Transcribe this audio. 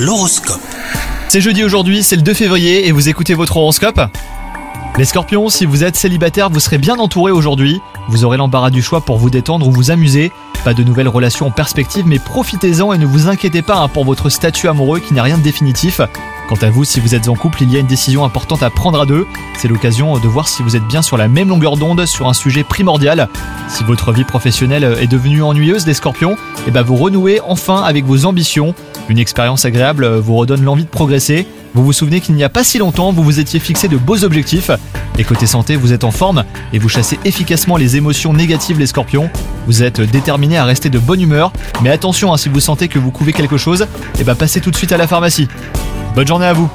L'horoscope. C'est jeudi aujourd'hui, c'est le 2 février et vous écoutez votre horoscope Les scorpions, si vous êtes célibataire, vous serez bien entouré aujourd'hui. Vous aurez l'embarras du choix pour vous détendre ou vous amuser. Pas de nouvelles relations en perspective, mais profitez-en et ne vous inquiétez pas hein, pour votre statut amoureux qui n'a rien de définitif. Quant à vous, si vous êtes en couple, il y a une décision importante à prendre à deux. C'est l'occasion de voir si vous êtes bien sur la même longueur d'onde sur un sujet primordial. Si votre vie professionnelle est devenue ennuyeuse, les scorpions, eh ben vous renouez enfin avec vos ambitions. Une expérience agréable vous redonne l'envie de progresser. Vous vous souvenez qu'il n'y a pas si longtemps, vous vous étiez fixé de beaux objectifs. Et côté santé, vous êtes en forme et vous chassez efficacement les émotions négatives, les scorpions. Vous êtes déterminé à rester de bonne humeur. Mais attention, hein, si vous sentez que vous couvez quelque chose, eh ben passez tout de suite à la pharmacie. Bonne journée à vous